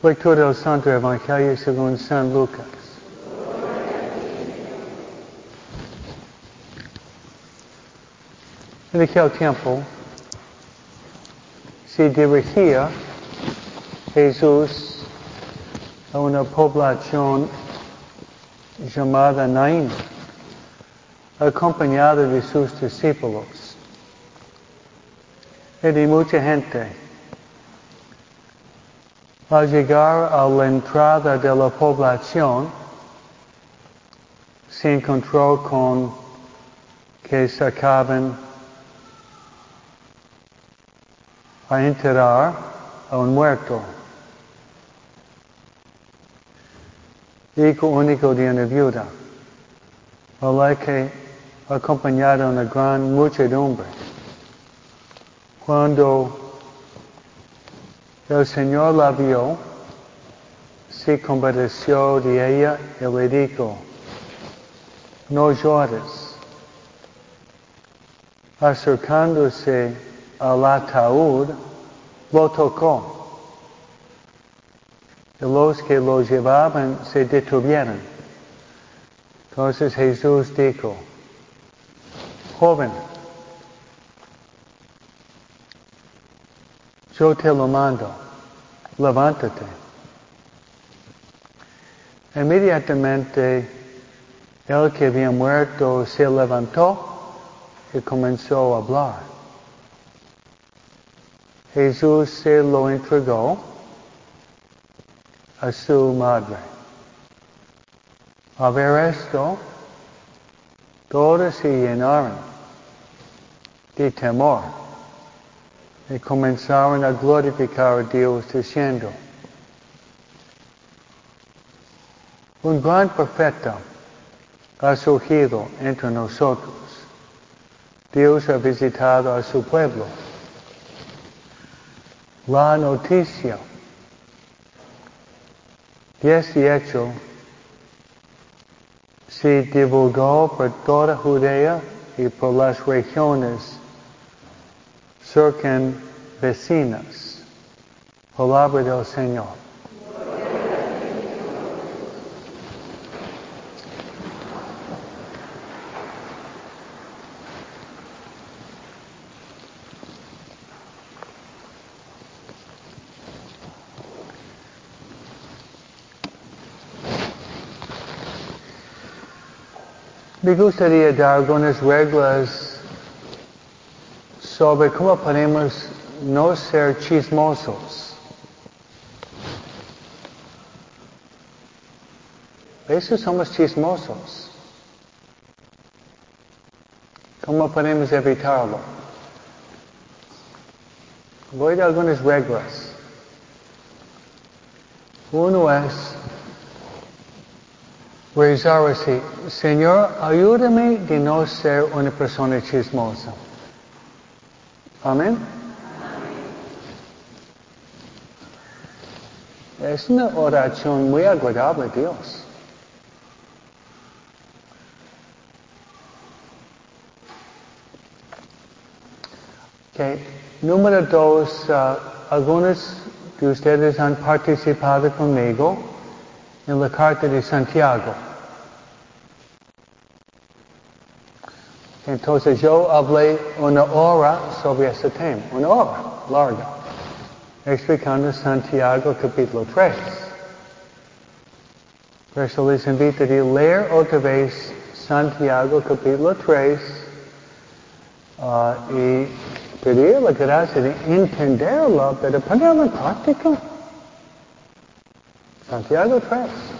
Leitura do Santo Evangelho segundo São Lucas. Naquele tempo, se dirigia Jesus a uma população chamada Nain, acompanhada de seus discípulos e de muita gente. Al llegar a la entrada de la población, se encontró con que sacaban a enterrar a un muerto. Hijo único de una viuda, a que acompañaba una gran muchedumbre. Cuando el Señor la vio, se compadeció de ella y le dijo, no llores. Acercándose al ataúd, lo tocó. Y los que lo llevaban se detuvieron. Entonces Jesús dijo, joven, yo te lo mando, levántate. Inmediatamente el que había muerto se levantó y comenzó a hablar. Jesús se lo entregó a su madre. A ver esto, todos se llenaron de temor y comenzaron a glorificar a Dios diciendo, un gran profeta ha surgido entre nosotros. Dios ha visitado a su pueblo. La noticia de este hecho se divulgó por toda Judea y por las regiones cercan vecinas. Palabra del Señor. Me gustaría dar algunas reglas sobre cómo podemos no ser chismosos. A veces somos chismosos. ¿Cómo podemos evitarlo? Voy a dar algunas reglas. Uno es rezar así, Señor, ayúdame de no ser una persona chismosa. Amén. Es una oración muy agradable a Dios. Okay. Número dos, uh, algunos de ustedes han participado conmigo en la carta de Santiago. Entonces yo hablé una hora sobre ese tema, una hora larga, explicando Santiago capítulo 3. Por eso les invito a leer otra vez Santiago capítulo 3 uh, y pedir la gracia de entenderlo, pero ponerlo en práctica. Santiago 3.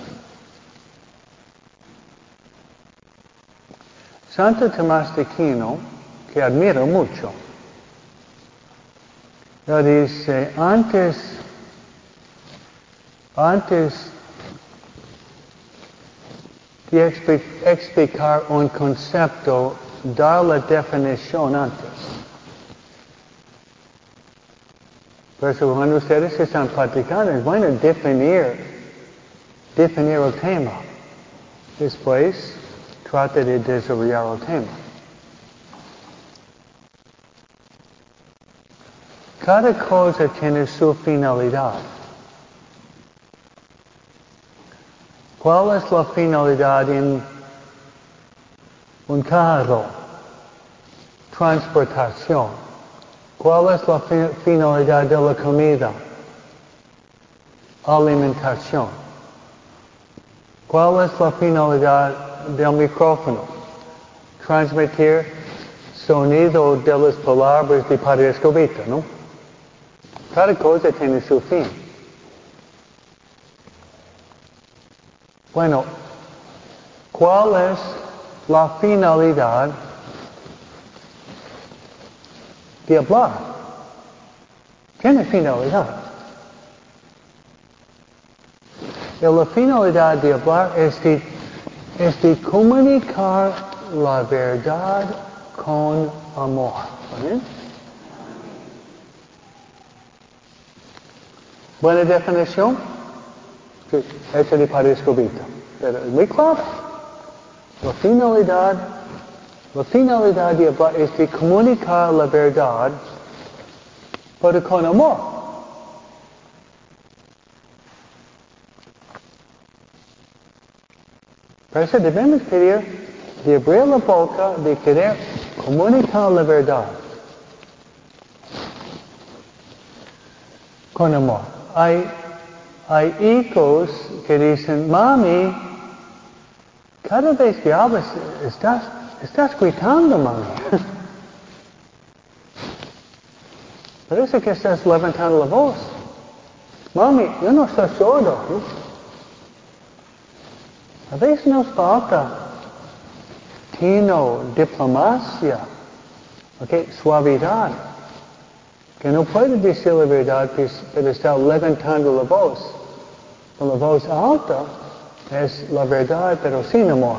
Santo Tomás de Aquino, que admiro mucho, él dice, antes, antes de explicar un concepto, dar la definición antes. Por eso cuando ustedes están platicando, es bueno definir, definir el tema. Después, trata de desarrollar el tema. Cada cosa tiene su finalidad. ¿Cuál es la finalidad en un carro? Transportación. ¿Cuál es la finalidad de la comida? Alimentación. ¿Cuál es la finalidad del micrófono? Transmitir sonido de las palabras de Padre Escobita, ¿no? Cada cosa tiene su fin. Bueno, ¿cuál es la finalidad de hablar? Tiene finalidad. La finalidad de hablar es de, es de comunicar la verdad con amor. ¿Bien? Buena definición. Sí, hecha de Padre Escobita. Pero muy claro. La finalidad, la finalidad de hablar es de comunicar la verdad, pero con amor. Por eso debemos pedir de abrir la boca, de querer comunicar la verdad. Con amor. Hay, hay hijos que dicen, mami, cada vez que hablas, estás, estás gritando, mami. Parece que estás levantando la voz. Mami, yo no estoy sordo. A veces nos falta tino, diplomacia, okay, suavidad, que no puede decir la verdad, pero está levantando la voz. Con la voz alta es la verdad, pero sin amor.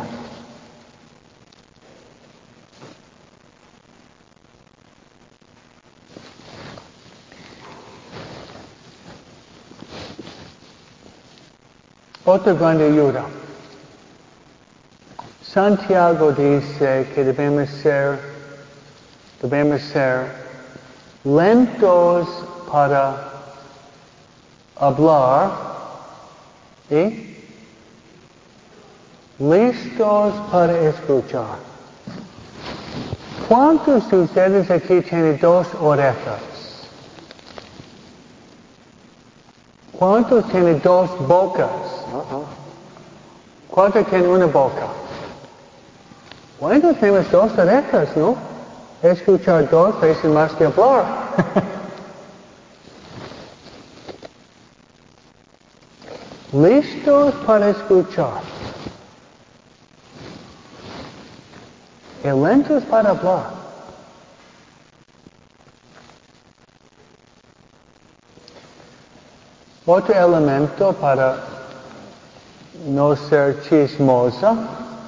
Otra grande ayuda. Santiago dice que debemos ser, debemos ser lentos para hablar y listos para escuchar. ¿Cuántos de ustedes aquí tienen dos orejas? ¿Cuántos tienen dos bocas? ¿Cuántos tienen una boca? Quando temos famous Dosa não? Escutar His future Dosa is must be abroad. Listos para escutar. E lentos para falar. Outro elemento para não ser chismosa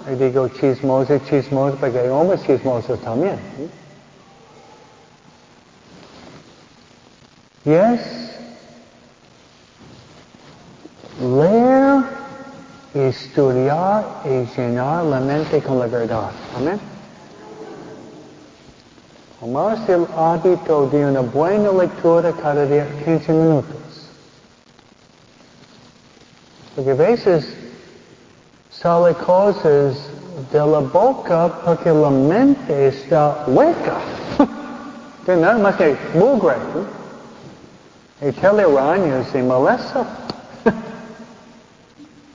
y digo chismoso, chismoso, porque hay hombres chismosos también. Y es leer, estudiar y llenar la mente con la verdad. Amén. Tomar el hábito de una buena lectura cada día, 15 minutos. Porque a veces sale cosas de la boca porque la mente está hueca. que nada más que mugre. Y telarañas y maleza.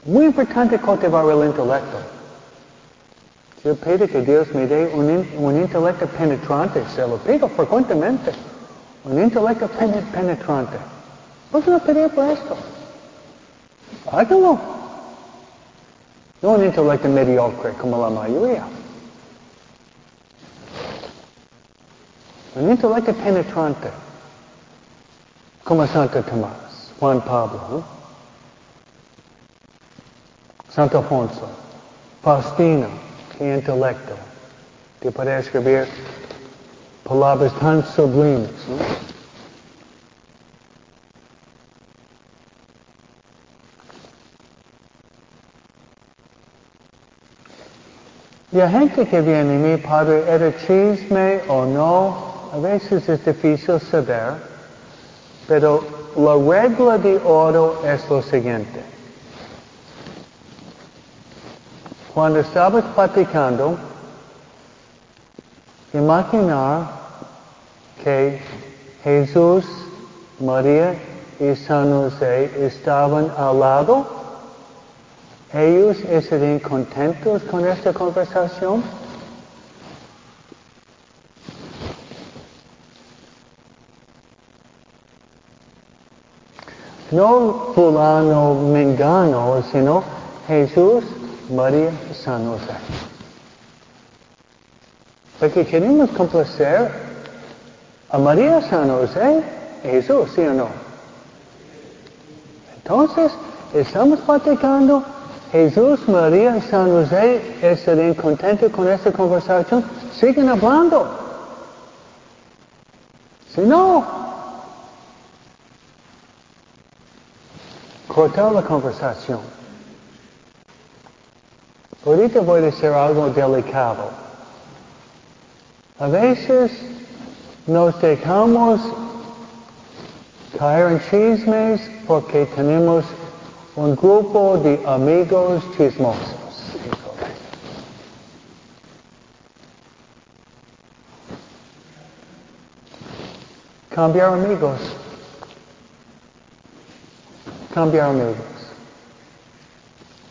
Muy importante cultivar el intelecto. Yo pido que Dios me dé un, un intelecto penetrante, se lo pido frecuentemente. Un intelecto penetrante. ¿Por qué no pedir por esto? Hágalo. No un intelecto mediocre como la mayoría. Un intelecto penetrante, como Santo Tomás, Juan Pablo, ¿no? Santo Alfonso, Faustino, qué intelecto, que puede escribir palabras tan sublimes. Y hay gente que viene, mi padre, ¿era chisme o no? A veces es difícil saber, pero la regla de oro es lo siguiente. cuando estabas platicando, imaginar que Jesús, María y San José estaban al lado, ellos estarían contentos con esta conversación. No fulano mengano, sino Jesús, María, San José. Porque queremos complacer a María, San José, Jesús, ¿sí o no? Entonces, estamos platicando, Jesús, María, San José estarían contentos con esta conversación, siguen hablando. Si no, cortar la conversación. Ahorita voy a decir algo delicado. A veces nos dejamos caer en chismes porque tenemos un grupo de amigos chismosos. Cambiar amigos. Cambiar amigos.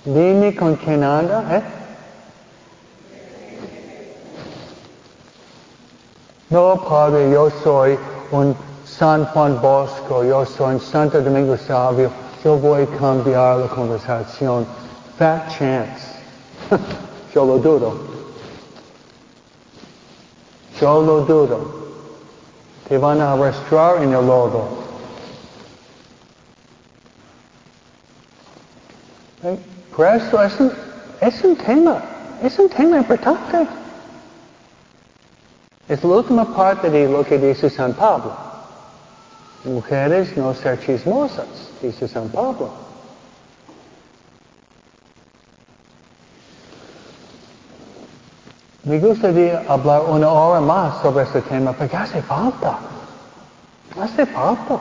Dime con quién anda, ¿eh? No, Padre, yo soy un San Juan Bosco, yo soy un Santo Domingo Salvio, a cambiar la conversación. Fat chance. yo lo dudo. Yo lo dudo. Te van a arrastrar en el lodo. Por eso es un, es un tema, es un tema importante. Es la última parte de lo que dice San Pablo. Mujeres no ser chismosas, dice San Pablo. Me gustaría hablar una hora más sobre este tema porque hace falta. Hace falta.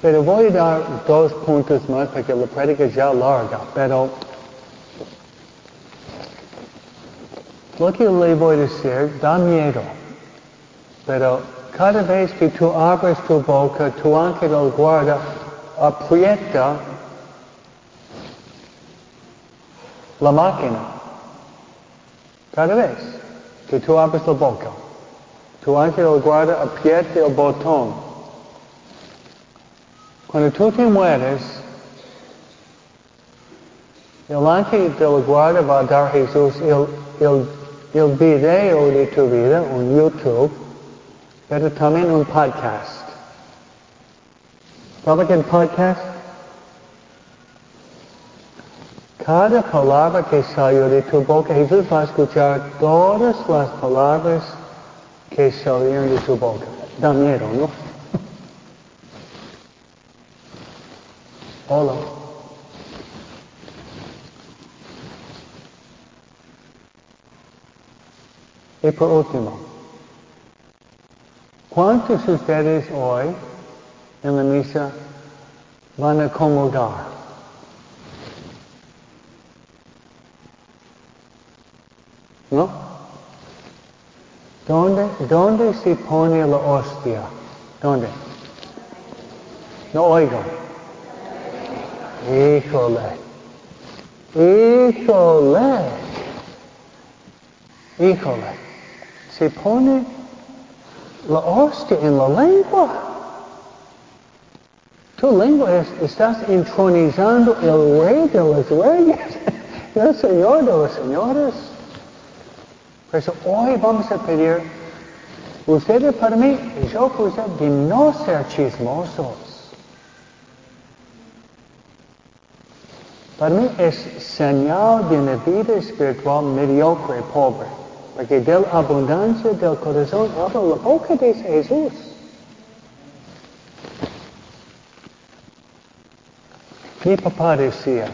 Pero voy a dar dos puntos más porque la prédica ya larga, pero lo que le voy a decir da miedo. Pero cada vez que tú abres tu boca, tu ángel lo guarda, aprieta la máquina. Cada vez que tú abres la boca, tu ángel lo guarda, aprieta el botón. Cuando tú te mueres, el ángel de la guarda va a dar Jesús el, el, el video de tu vida, un YouTube, pero también un podcast. ¿Sabe qué podcast? Cada palabra que salió de tu boca, Jesús va a escuchar todas las palabras que salieron de tu boca. Da miedo, ¿no? Hola. Y por último, ¿cuántos de ustedes hoy en la misa van a comulgar? ¿No? ¿Dónde, ¿Dónde se pone la hostia? ¿Dónde? No oigo. Híjole. Híjole. Híjole. Se pone la hostia en la lengua. Tu lengua es, estás entronizando el rey de los reyes, el señor de los señores. Por eso hoy vamos a pedir, ustedes para mí, yo por ustedes, de no ser chismosos. Para mí es señal de una vida espiritual mediocre, pobre. Porque de la abundancia del corazón habla la boca, dice Jesús. Mi papá decía,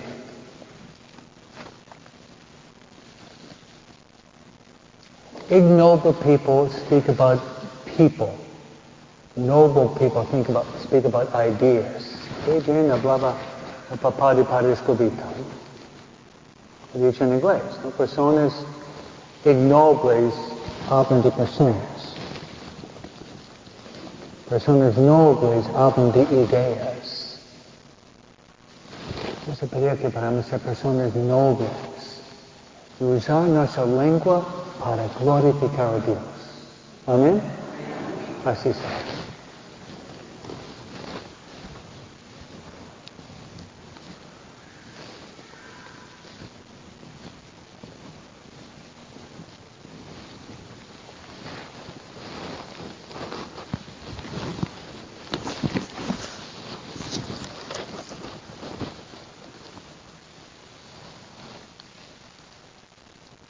ignoble people speak about people. Noble people think about, speak about ideas. Bien hablaba papá de Padre Escobita. Lo dicho en inglés, ¿no? Personas ignobles hablan de personas. Personas nobles hablan de ideas. Yo se pedía que para ser personas nobles y usar nuestra lengua para glorificar a Dios. Amén. Así sea.